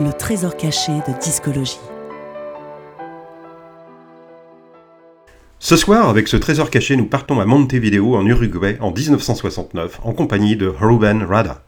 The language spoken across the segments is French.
Le trésor caché de Discologie. Ce soir, avec ce trésor caché, nous partons à Montevideo, en Uruguay, en 1969, en compagnie de Ruben Rada.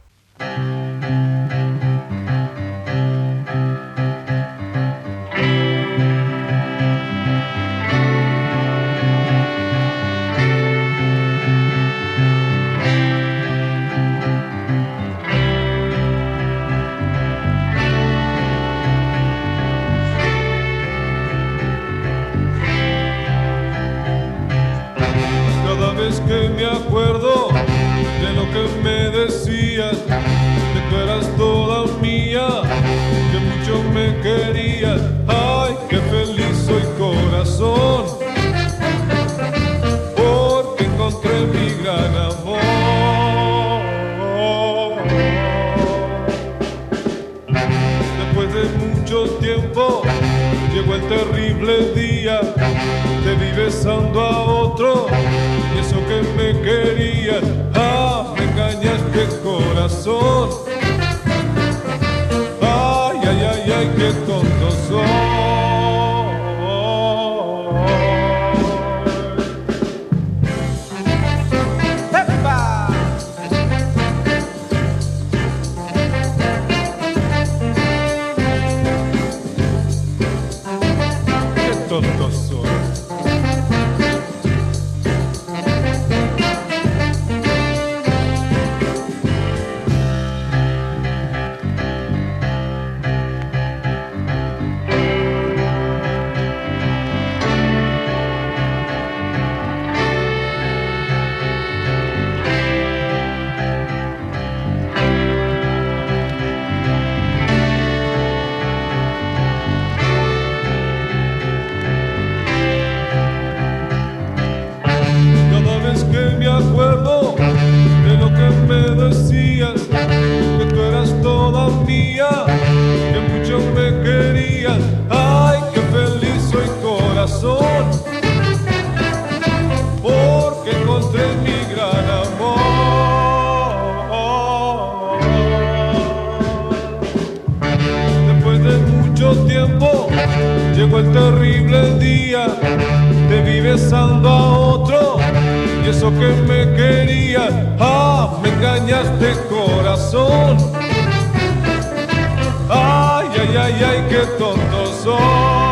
Besando a otro y eso que me querías, ah, me engañaste corazón. Ay, ay, ay, ay, qué tonto soy. que tonto soy.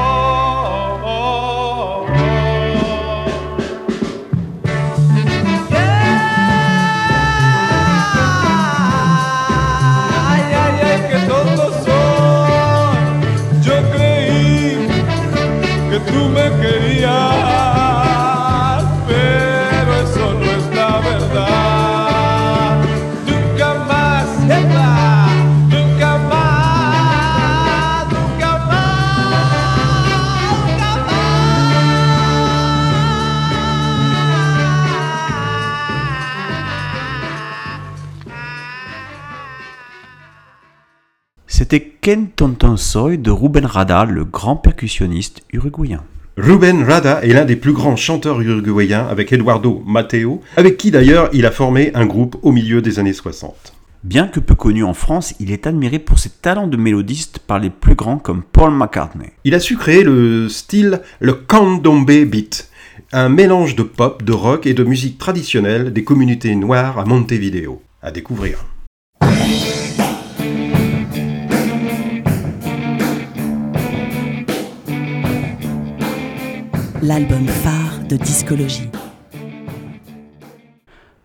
C'était Ken Tonton Soy de Ruben Rada, le grand percussionniste uruguayen. Ruben Rada est l'un des plus grands chanteurs uruguayens avec Eduardo Mateo, avec qui d'ailleurs il a formé un groupe au milieu des années 60. Bien que peu connu en France, il est admiré pour ses talents de mélodiste par les plus grands comme Paul McCartney. Il a su créer le style le candombe beat, un mélange de pop, de rock et de musique traditionnelle des communautés noires à Montevideo. À découvrir. L'album phare de discologie.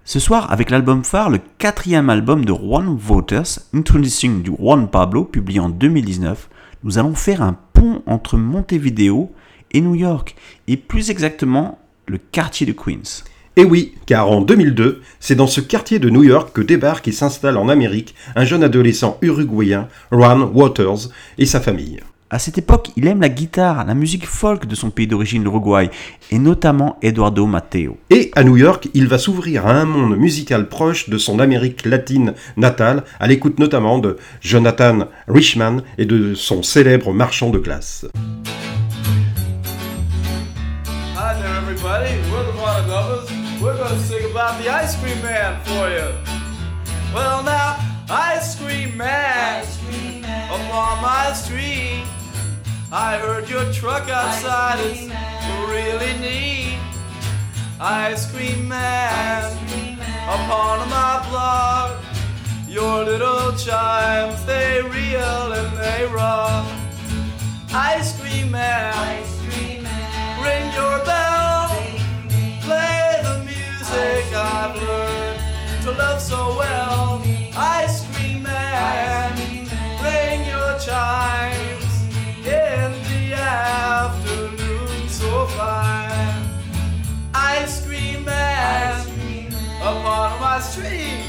Ce soir, avec l'album phare, le quatrième album de Juan Voters, Introducing du Juan Pablo, publié en 2019, nous allons faire un pont entre Montevideo et New York, et plus exactement le quartier de Queens. Et oui, car en 2002, c'est dans ce quartier de New York que débarque et s'installe en Amérique un jeune adolescent uruguayen, Juan Waters, et sa famille. À cette époque, il aime la guitare, la musique folk de son pays d'origine, l'Uruguay, et notamment Eduardo Mateo. Et à New York, il va s'ouvrir à un monde musical proche de son Amérique latine natale, à l'écoute notamment de Jonathan Richman et de son célèbre marchand de glace. Hi there, everybody. We're the Water Lovers. We're going to sing about the ice cream man for you. Well, now, ice cream man, upon my street. I heard your truck outside. It's really neat. Ice cream man, upon my block. Your little chimes, they reel and they rock. Ice cream man, ring your bell. Play the music I've learned to love so well. Ice cream man, ring your chimes in the afternoon so fine. Ice cream man, upon my street.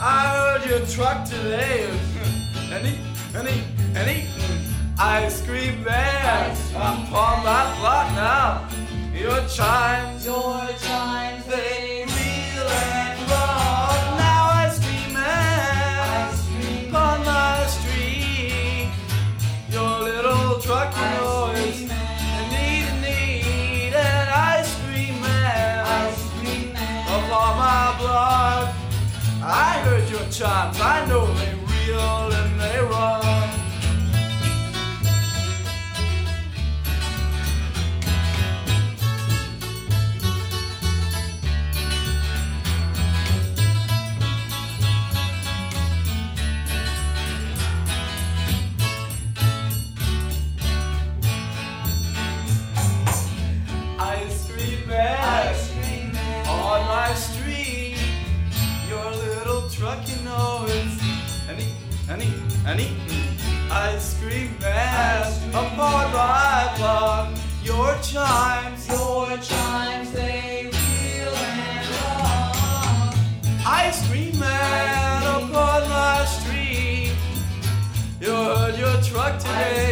I heard your truck today, and he, and he, and he. Ice cream man, upon my block now. Your chimes, your chimes, they I heard your chimes, I know they real and they rock. Ice cream man, upon my block. Your chimes, your chimes, they reel and rock. Ice cream man, upon my street. You heard your truck today.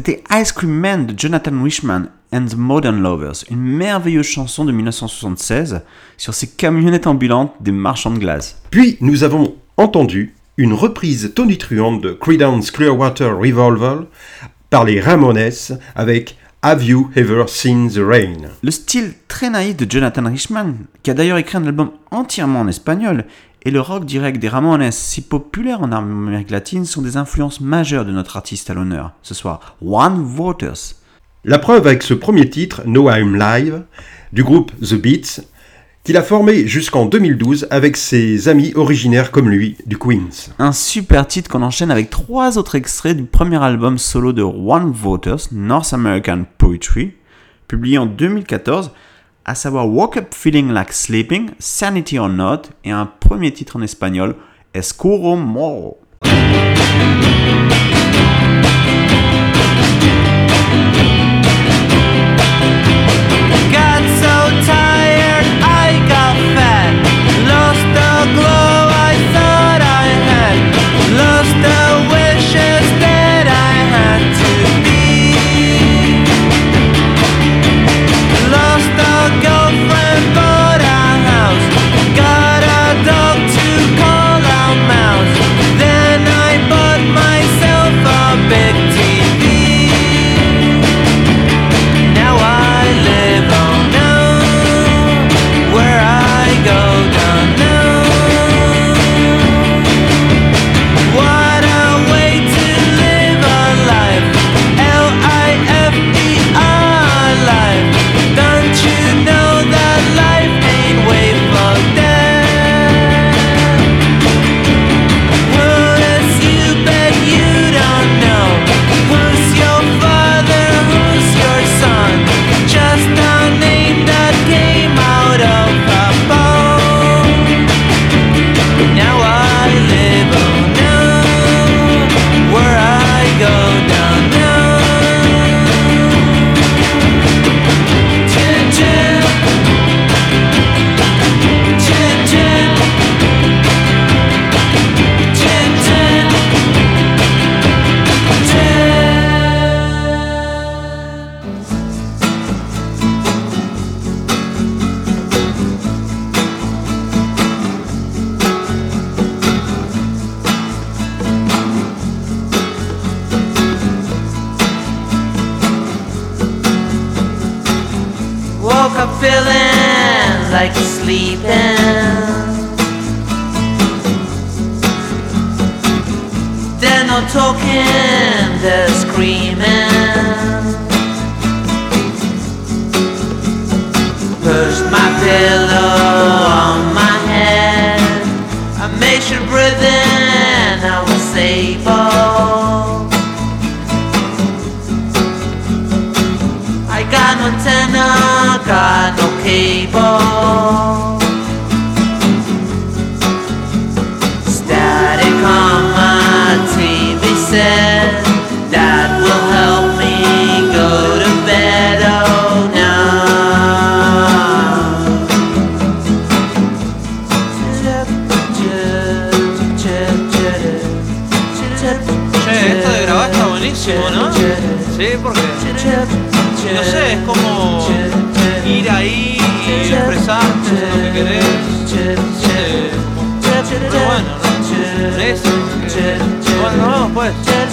C'était Ice Cream Man de Jonathan Richman and the Modern Lovers, une merveilleuse chanson de 1976 sur ces camionnettes ambulantes des marchands de glace. Puis nous avons entendu une reprise tonitruante de Creedence Clearwater Revolver par les Ramones avec Have You Ever Seen the Rain? Le style très naïf de Jonathan Richman, qui a d'ailleurs écrit un album entièrement en espagnol, et le rock direct des Ramones, si populaire en Amérique latine, sont des influences majeures de notre artiste à l'honneur. Ce soir, One Voters. La preuve avec ce premier titre, No I'm Live, du groupe The Beats, qu'il a formé jusqu'en 2012 avec ses amis originaires comme lui du Queens. Un super titre qu'on enchaîne avec trois autres extraits du premier album solo de One Voters, North American Poetry, publié en 2014, à savoir Woke Up Feeling Like Sleeping, Sanity or Not, et un premier titre en espagnol, Escuro Moro.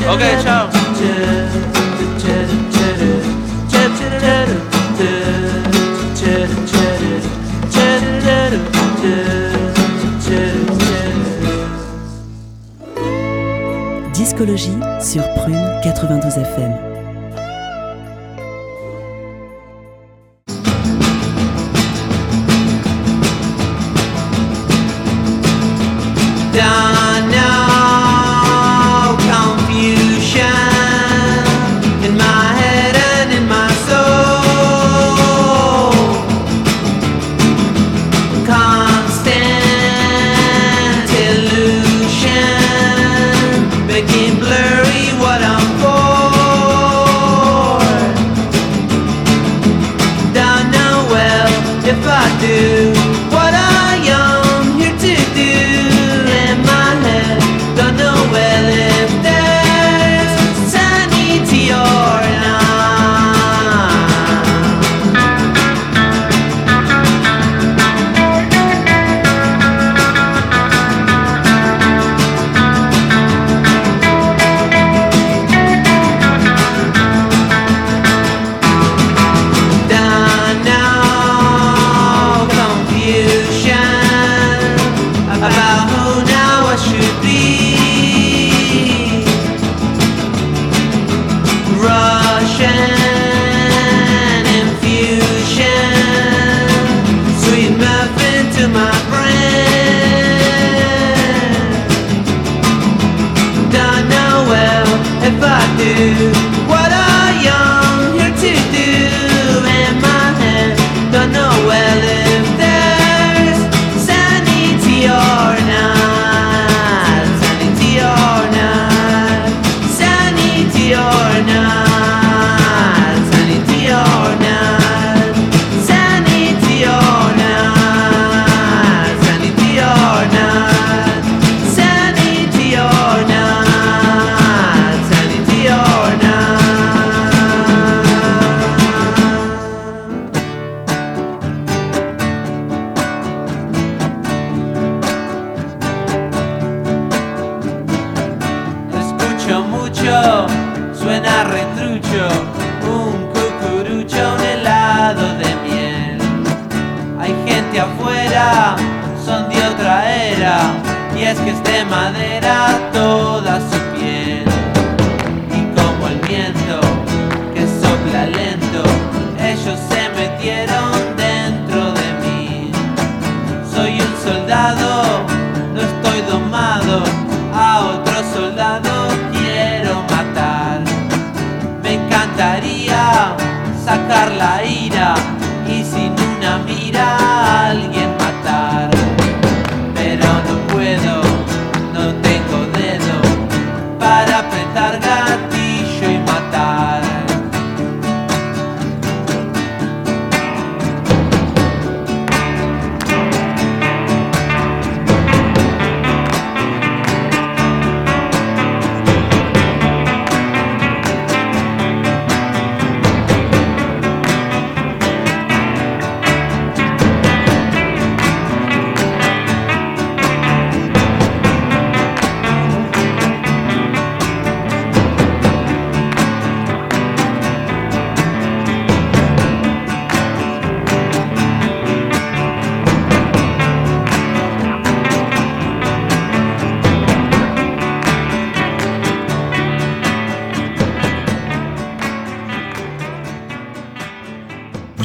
Ok. Discologie sur Prune 92 FM.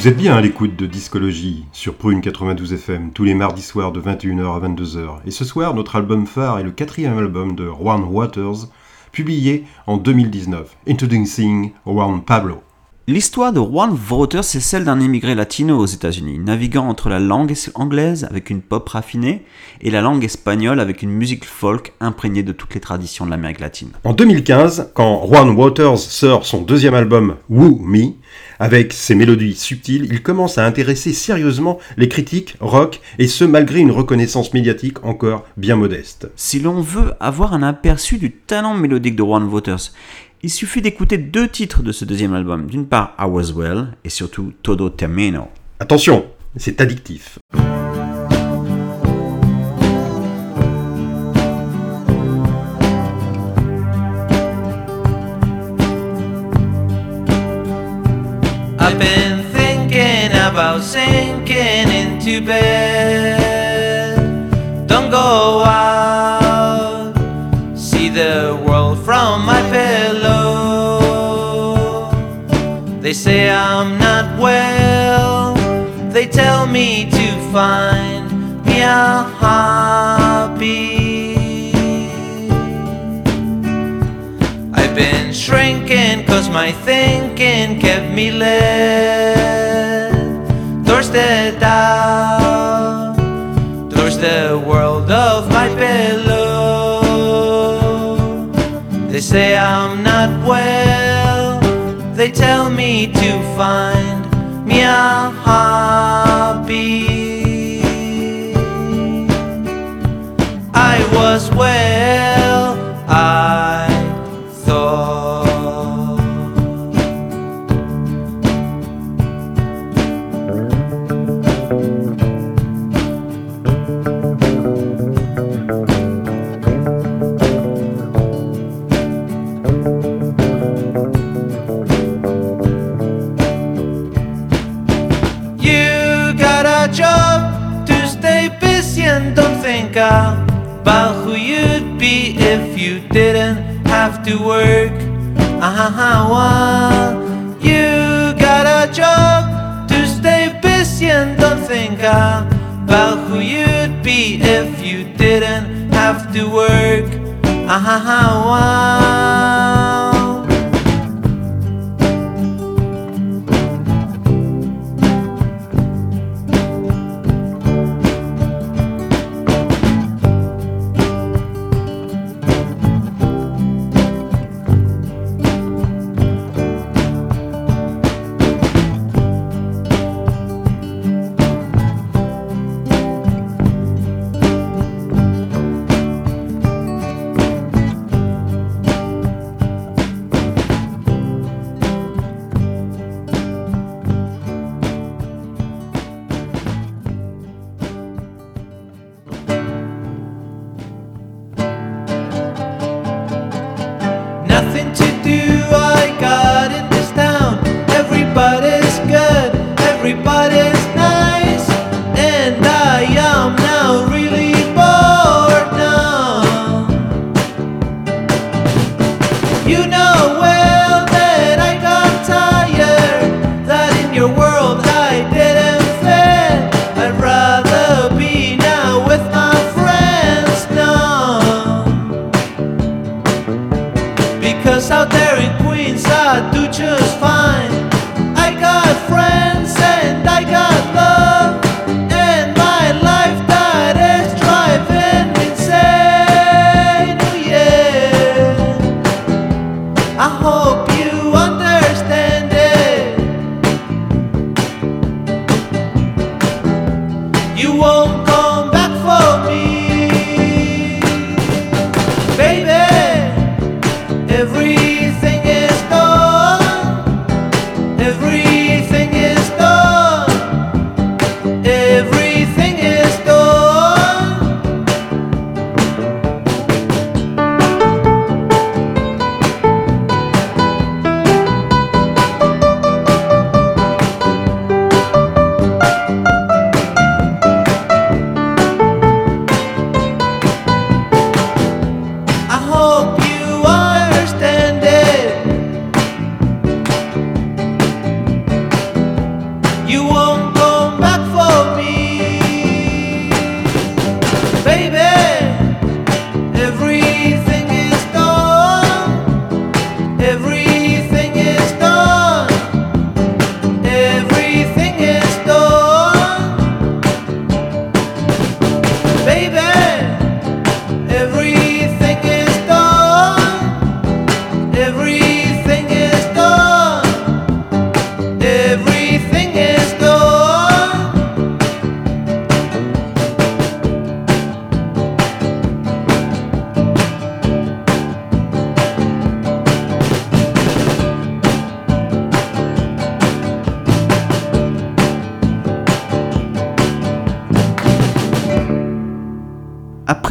Vous êtes bien à l'écoute de Discologie sur Prune 92 FM tous les mardis soirs de 21h à 22h. Et ce soir, notre album phare est le quatrième album de Juan Waters, publié en 2019, Introducing Juan Pablo. L'histoire de Juan Waters, c'est celle d'un immigré latino aux États-Unis, naviguant entre la langue anglaise avec une pop raffinée et la langue espagnole avec une musique folk imprégnée de toutes les traditions de l'Amérique latine. En 2015, quand Juan Waters sort son deuxième album Woo Me, avec ses mélodies subtiles, il commence à intéresser sérieusement les critiques rock, et ce malgré une reconnaissance médiatique encore bien modeste. Si l'on veut avoir un aperçu du talent mélodique de Juan Waters, il suffit d'écouter deux titres de ce deuxième album. D'une part, I Was Well et surtout Todo Termino. Attention, c'est addictif. About sinking into bed. Don't go out, see the world from my pillow. They say I'm not well, they tell me to find me a hobby. I've been shrinking cause my thinking kept me led I'm not well, they tell me to find me a hobby. I was well, to work. Uh-huh, you got a job to stay busy and don't think about who you'd be if you didn't have to work. Uh-huh,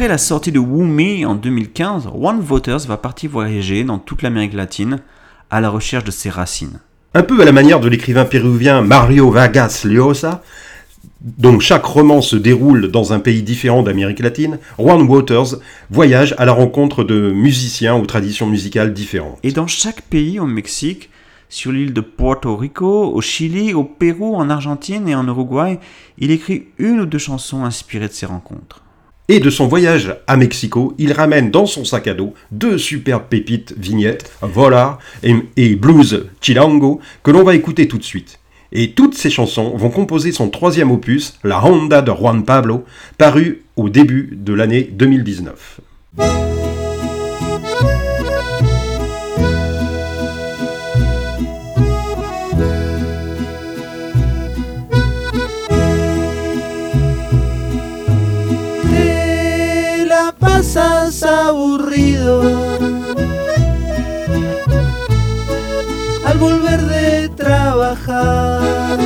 Après la sortie de Me en 2015, One Voters va partir voyager dans toute l'Amérique latine à la recherche de ses racines. Un peu à la manière de l'écrivain péruvien Mario Vargas Llosa, dont chaque roman se déroule dans un pays différent d'Amérique latine, Juan Waters voyage à la rencontre de musiciens aux traditions musicales différentes. Et dans chaque pays au Mexique, sur l'île de Puerto Rico, au Chili, au Pérou, en Argentine et en Uruguay, il écrit une ou deux chansons inspirées de ces rencontres. Et de son voyage à Mexico, il ramène dans son sac à dos deux superbes pépites vignettes, Volar et, Blues Chilango, que l'on va écouter tout de suite. Et toutes ces chansons vont composer son troisième opus, La Honda de Juan Pablo, paru au début de l'année 2019. Al volver de trabajar,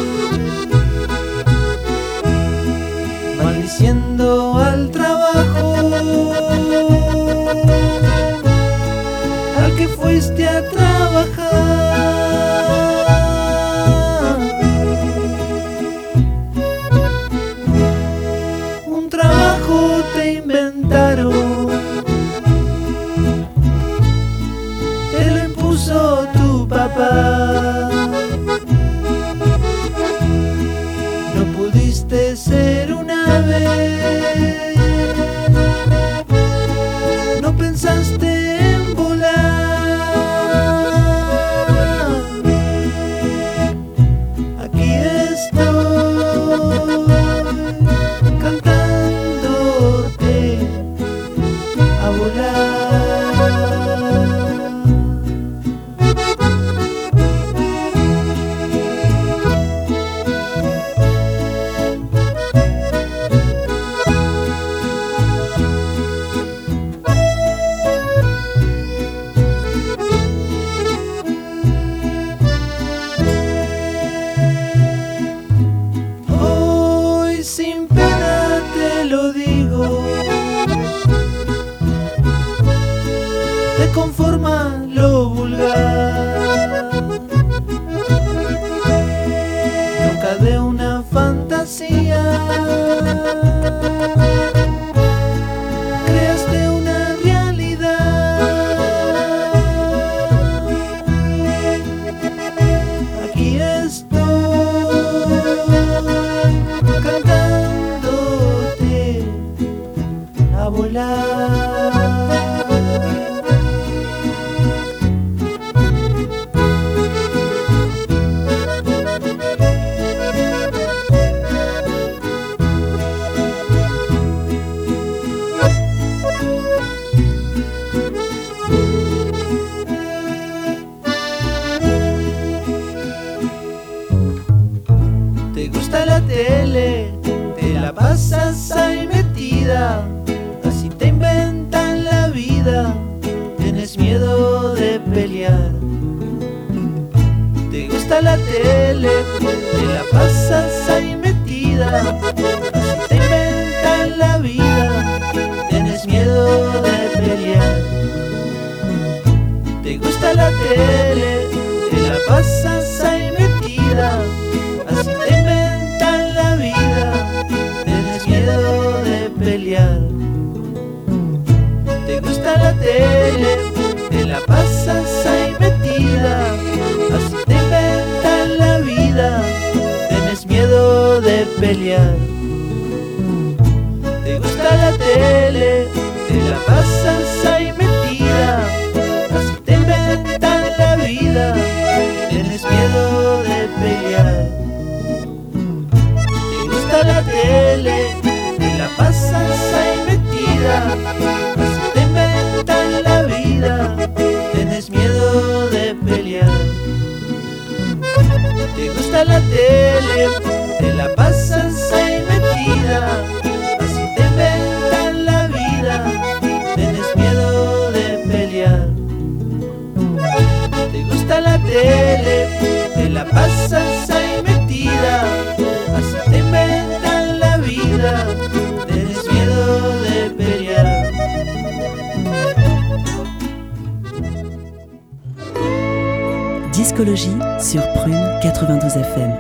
Discologie sur Prune 92 FM.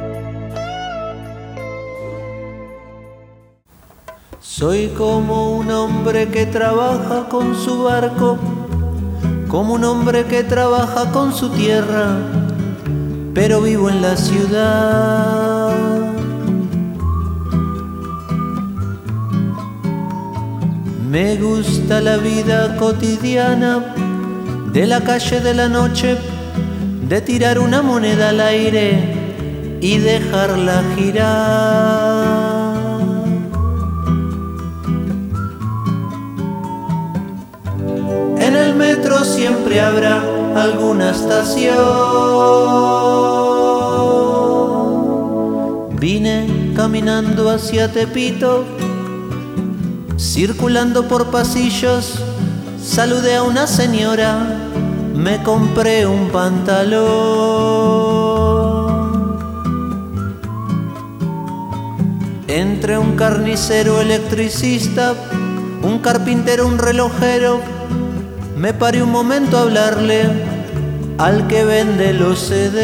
Soy como un hombre que trabaja con su barco, como un hombre que trabaja con su tierra, pero vivo en la ciudad. Me gusta la vida cotidiana de la calle de la noche, de tirar una moneda al aire y dejarla girar. En el metro siempre habrá alguna estación. Vine caminando hacia Tepito, circulando por pasillos, saludé a una señora, me compré un pantalón. Entre un carnicero electricista, un carpintero, un relojero, me paré un momento a hablarle al que vende los CDs.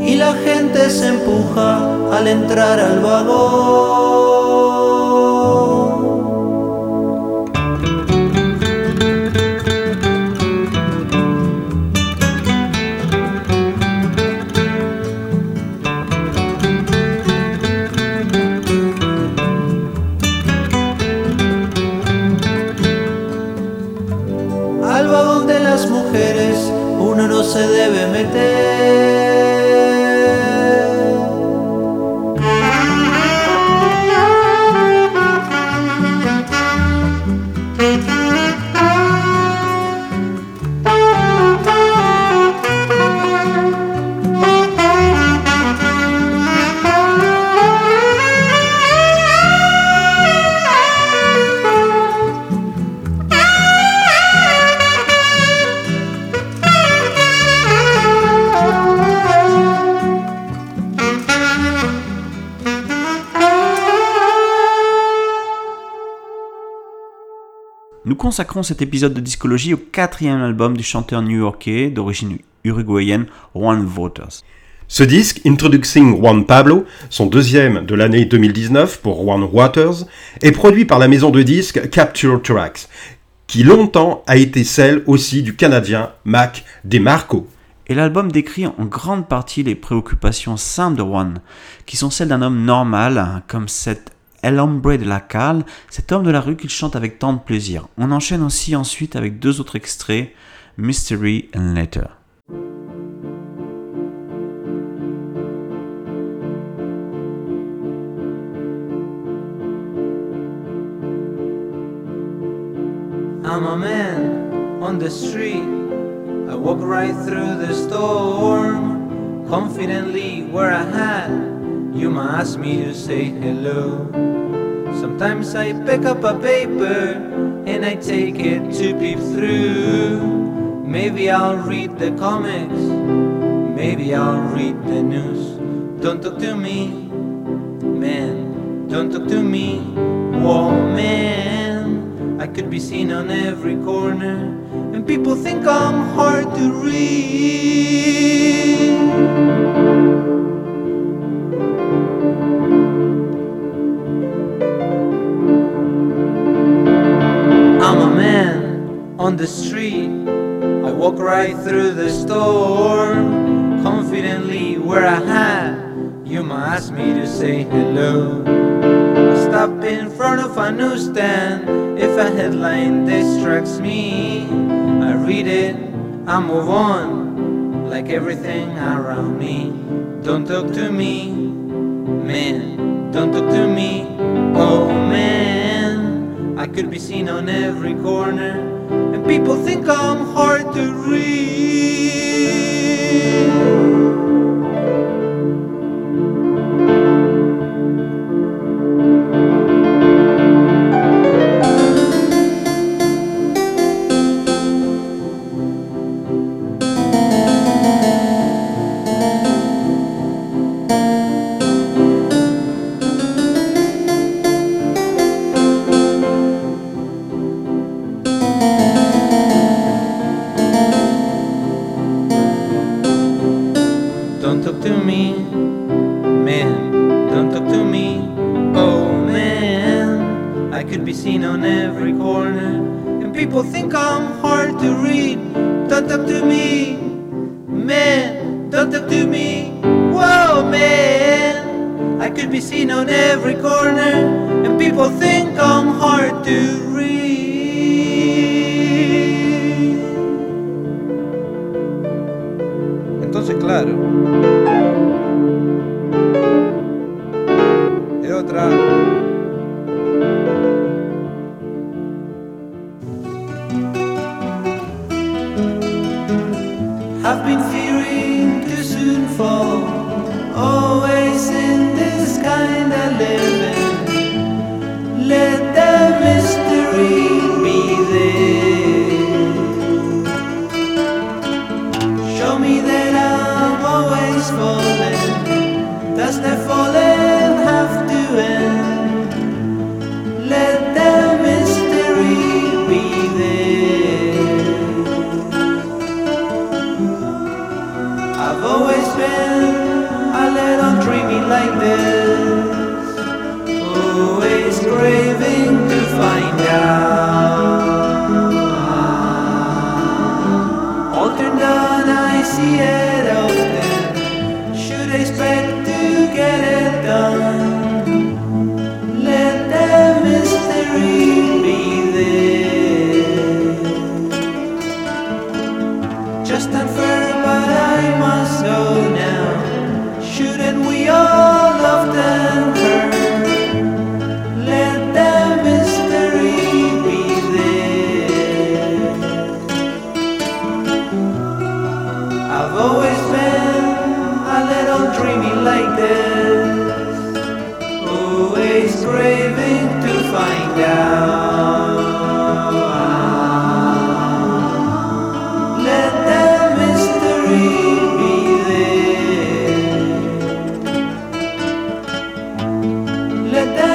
Y la gente se empuja al entrar al vagón. Al vagón de las mujeres uno no se debe meter. Consacrons cet épisode de discologie au quatrième album du chanteur new-yorkais d'origine uruguayenne Juan Waters. Ce disque, Introducing Juan Pablo, son deuxième de l'année 2019 pour Juan Waters, est produit par la maison de disques Capture Tracks, qui longtemps a été celle aussi du Canadien Mac DeMarco. Et l'album décrit en grande partie les préoccupations simples de Juan, qui sont celles d'un homme normal, comme cet El Hombre de la Calle, cet homme de la rue qu'il chante avec tant de plaisir. On enchaîne aussi ensuite avec deux autres extraits, Mystery and Letter. I'm a man on the street. I walk right through the storm, confidently wear a hat. You might ask me to say hello. Sometimes I pick up a paper and I take it to peep through. Maybe I'll read the comics, maybe I'll read the news. Don't talk to me, man. Don't talk to me, woman. I could be seen on every corner, and people think I'm hard to read. On the street. I walk right through the storm, confidently where I hat. You might ask me to say hello. I stop in front of a newsstand. If a headline distracts me, I read it, I move on, like everything around me. Don't talk to me, man. Don't talk to me, oh man. I could be seen on every corner, and people think I'm hard to read. Claro. let them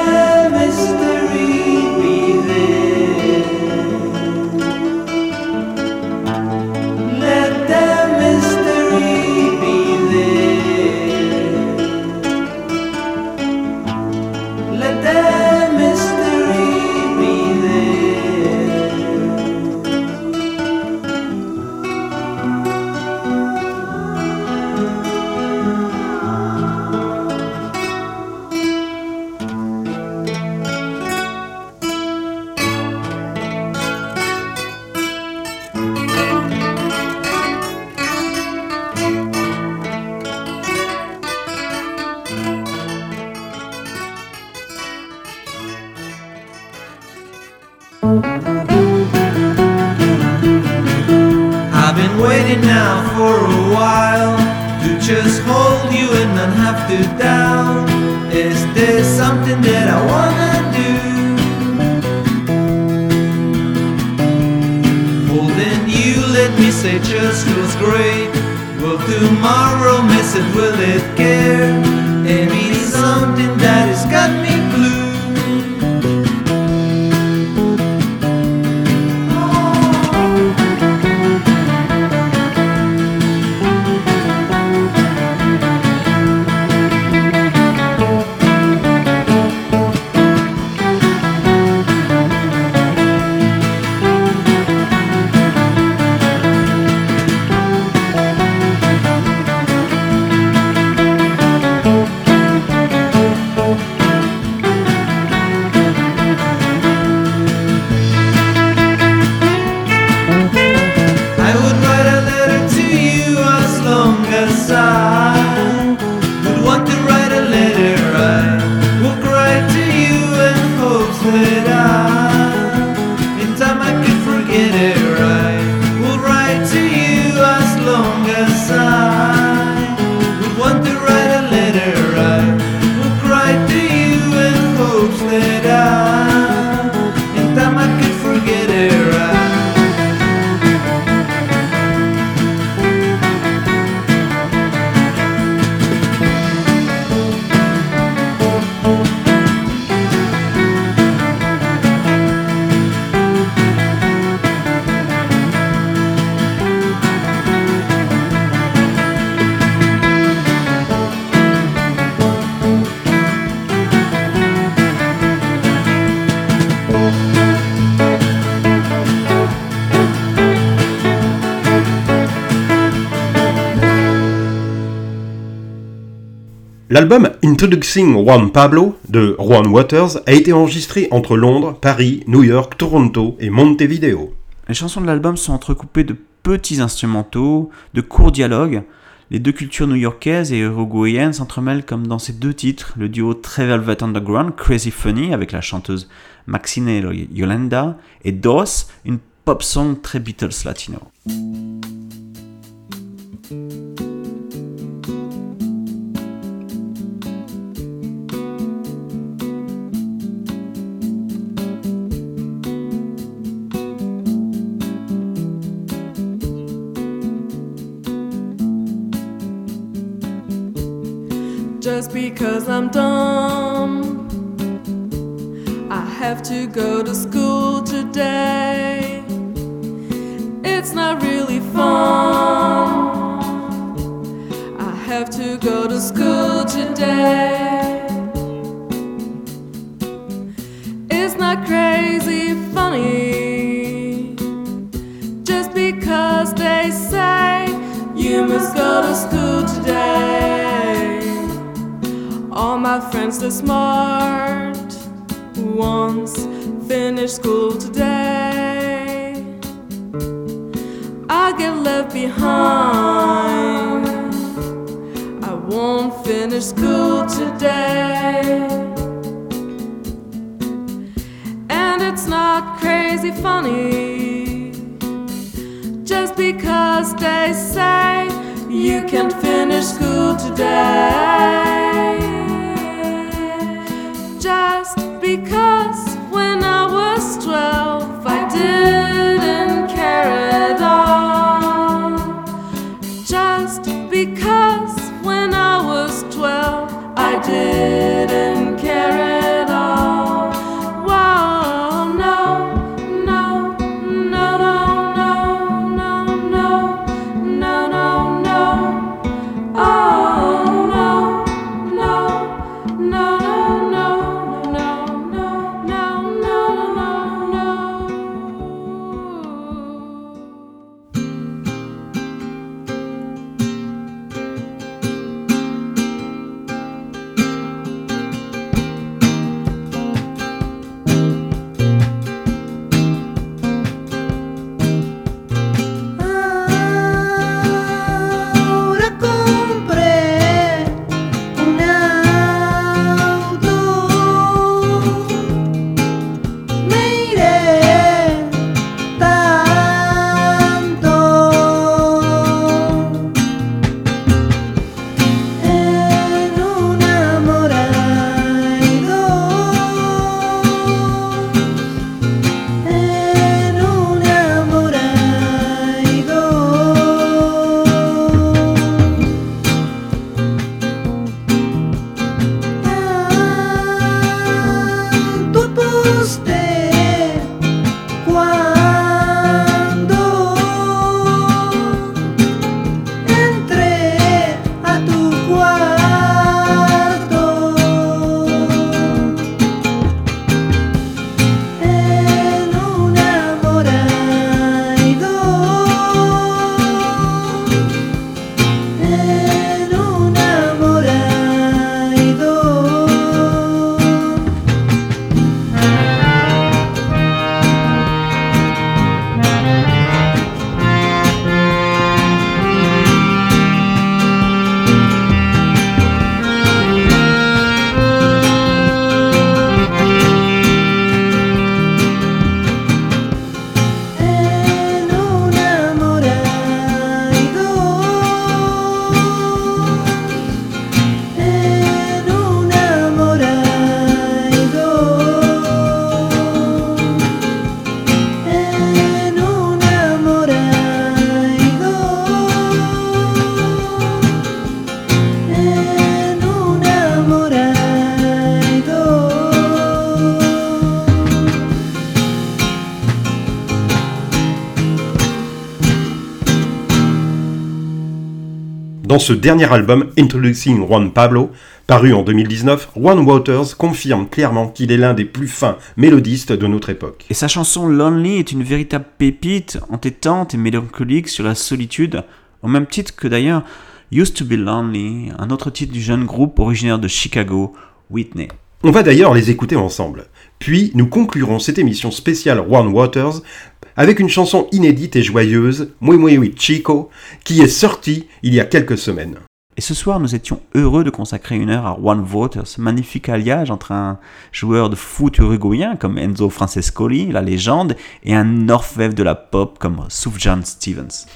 Introducing Juan Pablo de Juan Waters a été enregistré entre Londres, Paris, New York, Toronto et Montevideo. Les chansons de l'album sont entrecoupées de petits instrumentaux, de courts dialogues. Les deux cultures new-yorkaises et uruguayennes s'entremêlent comme dans ces deux titres, le duo Très Velvet Underground, Crazy Funny, avec la chanteuse Maxine Yolanda, et Dos, une pop song très Beatles latino. Just because I'm dumb, I have to go to school today. It's not really fun. I have to go to school today. My friends, they're smart ones, finish school today. I get left behind. I won't finish school today. And it's not crazy funny. Just because they say you can't finish school today. Dans ce dernier album, Introducing Juan Pablo, paru en 2019, Juan Waters confirme clairement qu'il est l'un des plus fins mélodistes de notre époque. Et sa chanson Lonely est une véritable pépite, entêtante et mélancolique sur la solitude, au même titre que d'ailleurs Used to Be Lonely, un autre titre du jeune groupe originaire de Chicago, Whitney. On va d'ailleurs les écouter ensemble. Puis nous conclurons cette émission spéciale One Waters avec une chanson inédite et joyeuse, Muy Muy Chico, qui est sortie il y a quelques semaines. Et ce soir, nous étions heureux de consacrer une heure à One Voters, magnifique alliage entre un joueur de foot uruguayen comme Enzo Francescoli, la légende, et un orfèvre de la pop comme Sufjan Stevens.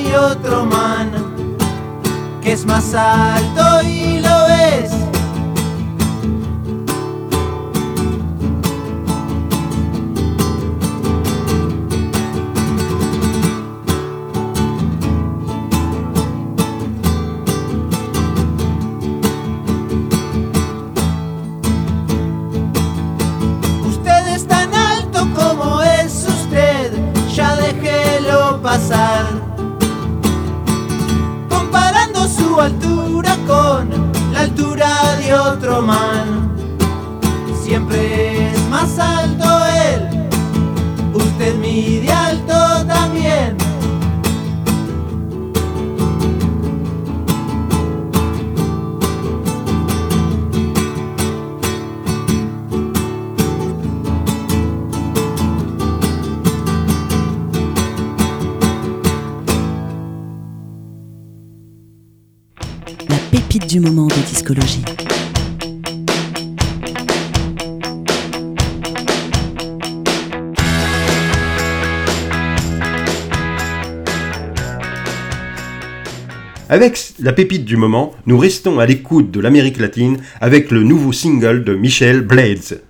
hay otro man que es más alto y la pépite du moment, nous restons à l'écoute de l'Amérique latine avec le nouveau single de Michel Blades.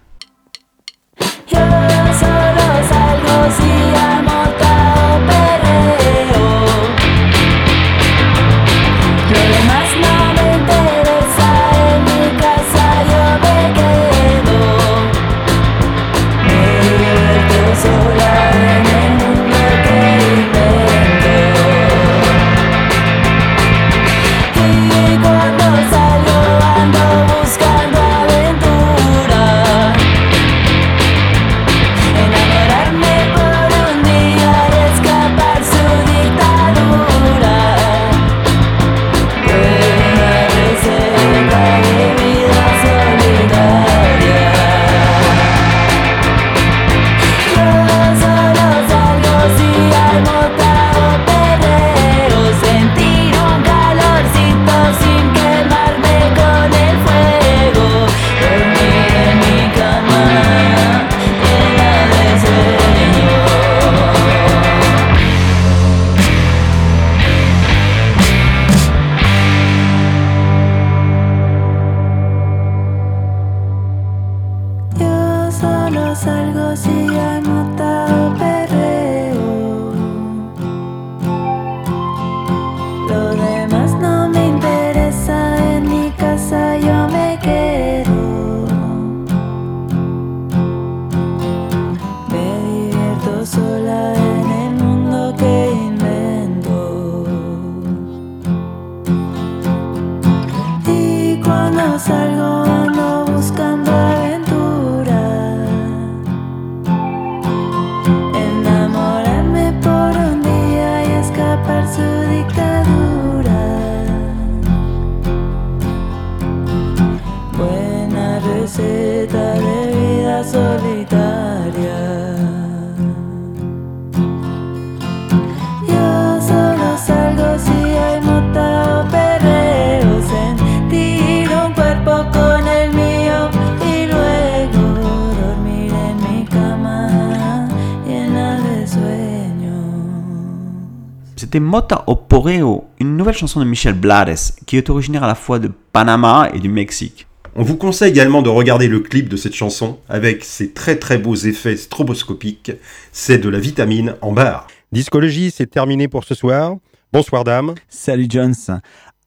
c'était Mota Oporeo, une nouvelle chanson de Michel Blades, qui est originaire à la fois de Panama et du Mexique. On vous conseille également de regarder le clip de cette chanson avec ses très très beaux effets stroboscopiques. C'est de la vitamine en barre. Discologie, c'est terminé pour ce soir. Bonsoir dame. Salut Jones.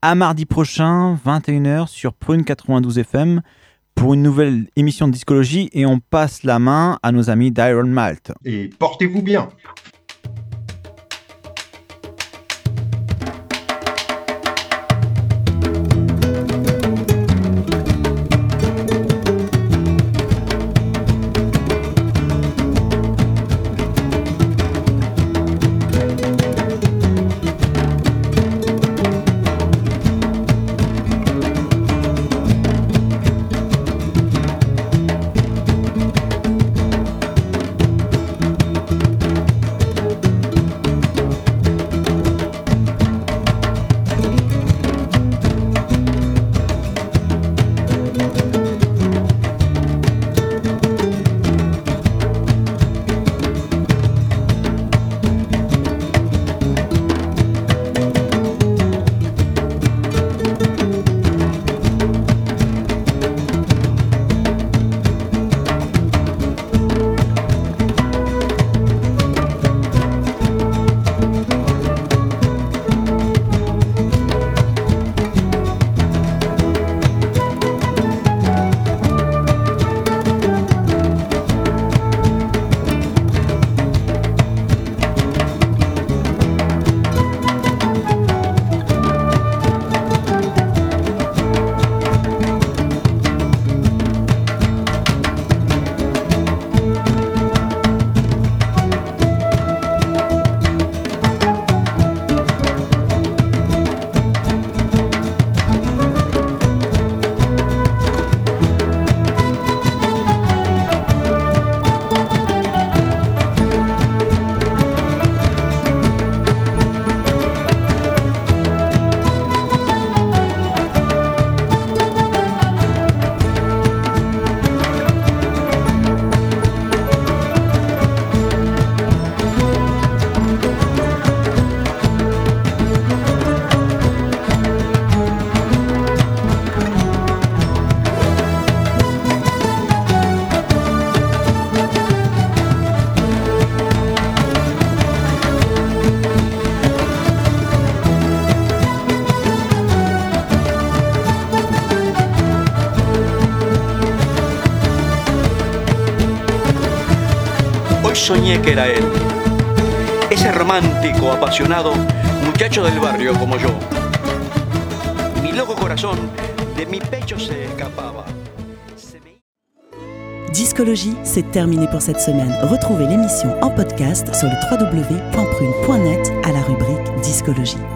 À mardi prochain, 21h sur Prune 92 FM pour une nouvelle émission de discologie et on passe la main à nos amis d'Iron Malt. Et portez-vous bien. Soñé que era él. Ese romántico, apasionado, muchacho del barrio como yo. Mi loco corazón de mi pecho se escapaba. Discologie, c'est terminé pour cette semaine. Retrouvez l'émission en podcast sur le www.prune.net à la rubrique Discologie.